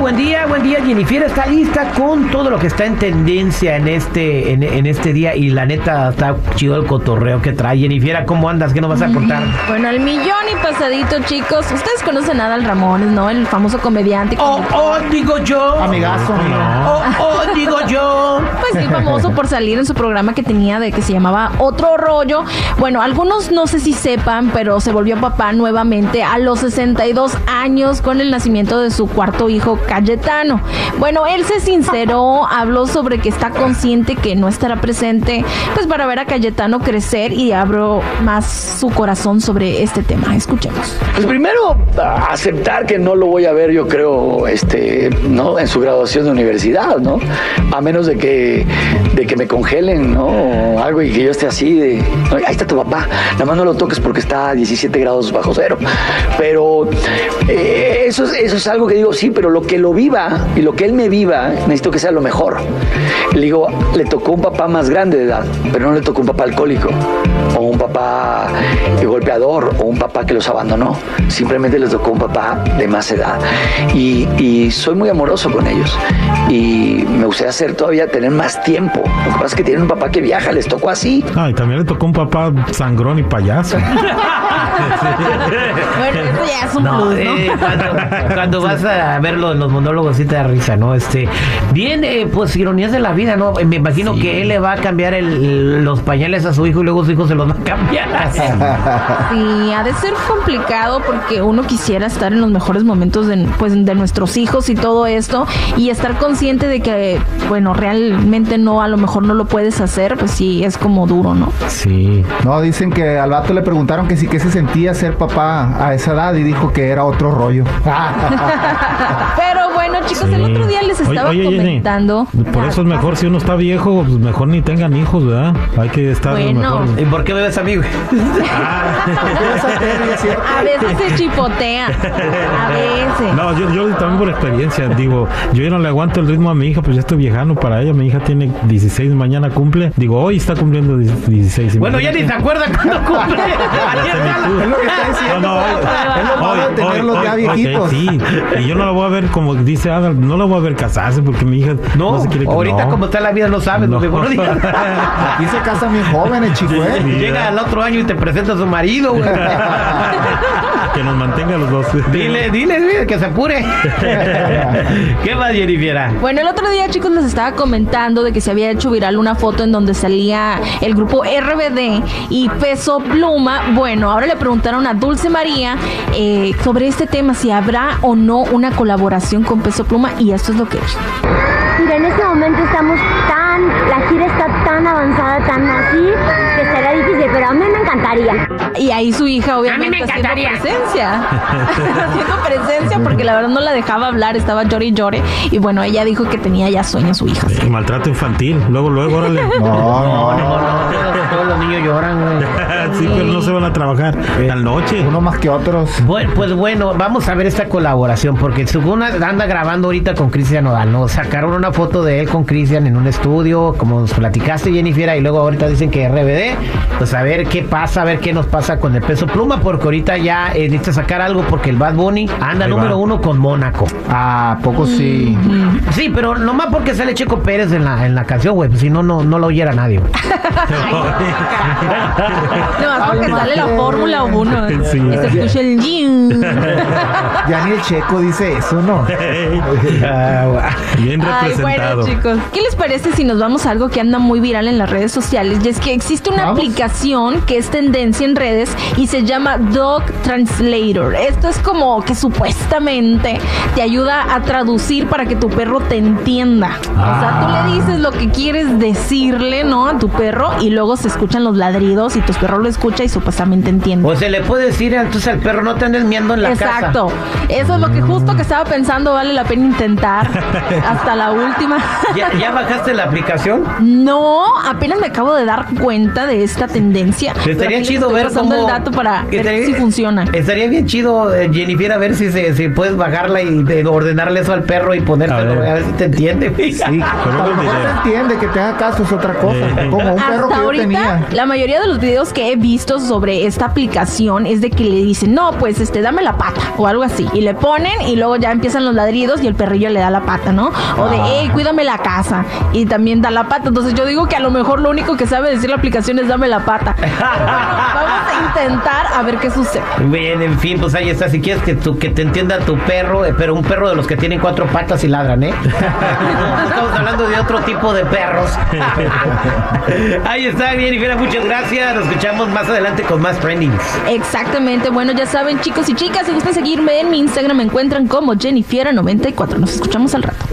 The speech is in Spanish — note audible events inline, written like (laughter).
Buen día, buen día. Jennifer está lista con todo lo que está en tendencia en este, en, en este día. Y la neta está chido el cotorreo que trae. Jennifer, ¿cómo andas? ¿Qué nos vas a contar? (laughs) Bueno, al millón y pasadito, chicos. Ustedes conocen a Adal Ramones, ¿no? El famoso comediante. Oh, oh, digo yo. Amigazo, Oh, oh, digo yo. Pues sí, famoso por salir en su programa que tenía de que se llamaba Otro Rollo. Bueno, algunos no sé si sepan, pero se volvió papá nuevamente a los 62 años con el nacimiento de su cuarto hijo, Cayetano. Bueno, él se sinceró, (laughs) habló sobre que está consciente que no estará presente, pues para ver a Cayetano crecer y abro más su corazón sobre este tema. Escuchemos. Pues primero aceptar que no lo voy a ver, yo creo, este, no, en su graduación de universidad, ¿no? A menos de que, de que me congelen, ¿no? O algo y que yo esté así de, "Ay, ahí está tu papá, nada más no lo toques porque está a 17 grados bajo cero. Pero eh, eso, es- eso es algo que digo, sí, pero lo que lo viva y lo que él me viva, necesito que sea lo mejor. Le digo, le tocó un papá más grande de edad, pero no le tocó un papá alcohólico o un papá eh, golpeador o un papá que los abandonó. Simplemente les tocó un papá de más edad. Y, y soy muy amoroso con ellos. Y me gustaría hacer todavía tener más tiempo. Lo que pasa es que tienen un papá que viaja, les tocó así. Ah, y también le tocó un papá sangrón y payaso. (laughs) Bueno, eso ya es un No, plus, ¿no? eh, cuando, cuando vas a verlo en los monólogos sí te da risa, ¿no? Este, bien, eh, pues ironías de la vida, ¿no? Me imagino que él le va a cambiar el- los pañales a su hijo y luego su hijo se los va a cambiar. (laughs) Sí, ha de ser complicado porque uno quisiera estar en los mejores momentos de, pues, de nuestros hijos y todo esto y estar consciente de que, bueno, realmente no, a lo mejor no lo puedes hacer, pues sí, es como duro, ¿no? Sí. No, dicen que al vato le preguntaron que sí que se sentía ser papá a esa edad y dijo que era otro rollo. (laughs) (laughs) Pero bueno, chicos, el otro día les estaba oye, comentando. Por eso es mejor, si uno está viejo, pues mejor ni tengan hijos, ¿verdad? Hay que estar Bueno. mejor. ¿Y por qué me ves a mí, güey? (laughs) A veces se chipotea. A veces. No, yo, yo también por experiencia, digo, yo ya no le aguanto el ritmo a mi hija, pues ya estoy viejano para ella. Mi hija tiene 16, mañana cumple. Digo, hoy está cumpliendo 16. Bueno, (laughs) ya ni se acuerda cuando cumple. Ayer Es lo que está diciendo. No, no, es lo malo de hoy, tenerlos hoy, ya hoy, viejitos. ok, sí, y yo no la voy a ver como dice Adam, no la voy a ver casarse porque mi hija no, No, se quiere que ahorita no. como está la vida no sabes, No. (laughs) Aquí se casan bien jóvenes, chico, ¿eh? Llega al otro año y te presenta a su marido, güey. (laughs) que nos mantenga los dos. Dile, dile, dile, que se apure. (laughs) ¿Qué más, Jennifer? Bueno, el otro día, chicos, les estaba comentando de que se había hecho viral una foto en donde salía el grupo RBD y Peso Pluma. Bueno, ahora le preguntaron a Dulce María eh, sobre este tema, si habrá o no una colaboración con Peso Pluma, y esto es lo que dijo. Mira, en este momento estamos tan, la gira está tan avanzada, tan así, que será difícil, pero a mí me encantaría. Y ahí su hija, obviamente, me haciendo encantaría. presencia. (laughs) haciendo presencia, porque la verdad no la dejaba hablar, estaba llore y llore. Y bueno, ella dijo que tenía ya sueño su hija. Y maltrato infantil. Luego, luego, órale. No, no, Todos los niños lloran, güey. (laughs) sí, pero no se van a trabajar a la noche. uno más que otros. Bueno, pues bueno, vamos a ver esta colaboración, porque según anda grabando ahorita con Cristian Nodal, ¿no? Sacaron una foto de él con Cristian en un estudio, como nos platicaste, Jennifer, y luego ahorita dicen que RBD, pues a ver qué pasa, a ver qué nos pasa con el peso pluma, porque ahorita ya eh, necesita sacar algo, porque el Bad Bunny anda Ahí número va. uno con Mónaco. ¿A poco sí? Sí, pero nomás porque sale Checo Pérez en la, en la canción, güey, pues si no, no, no lo oyera nadie, güey. (laughs) No, porque sale la Fórmula 1. Sí. Y se escucha el... yin. (laughs) Ya ni el checo dice eso, ¿no? (laughs) Bien Ay, representado. bueno, chicos, ¿qué les parece si nos vamos a algo que anda muy viral en las redes sociales? Y es que existe una Vamos. aplicación que es tendencia tendencia en redes y se llama Dog Translator. Esto es como que supuestamente te ayuda a traducir para que tu perro te entienda. O sea, tú le dices lo que quieres decirle, ¿no? A tu perro y luego se escuchan los ladridos y tu perro lo escucha y supuestamente entiende. O se le puede decir entonces al perro, no te andes miando en la casa. Exacto. Eso es lo que justo que estaba pensando, vale la pena intentar (laughs) hasta la última. ¿Ya, ya bajaste la aplicación? No, apenas me acabo de dar cuenta de esta tendencia. Estaría chido ver pasando el dato para ver Estaría- si funciona. Estaría bien chido, eh, Jennifer, a ver si, se, si puedes bajarla y de- ordenarle eso al perro y ponértelo, A a ver. si te entiende. Sí, Pero lo no te entiende que te haga caso es otra cosa. Eh. Como un perro que yo ahorita, tenía. la mayoría de los videos que he visto sobre esta aplicación es de que le dicen, no, pues este, dame la pata o algo así. Y le ponen y luego ya empiezan los ladridos y el perrillo le da la pata, ¿no? O de, hey, cuídame la casa. Y también da la pata. Entonces yo digo que a lo mejor lo único que sabe decir la aplicación es dame la pata. Pero (laughs) bueno, vamos intentar a ver qué sucede. Bien, en fin, pues ahí está. Si quieres que, tu, que te entienda tu perro, eh, pero un perro de los que tienen cuatro patas y ladran, ¿eh? (laughs) Estamos hablando de otro tipo de perros. (laughs) ahí está, Jennifer, muchas gracias. Nos escuchamos más adelante con más trendings. Exactamente. Bueno, ya saben, chicos y chicas, si gustan seguirme en mi Instagram, me encuentran como Jennifiera94. Nos escuchamos al rato.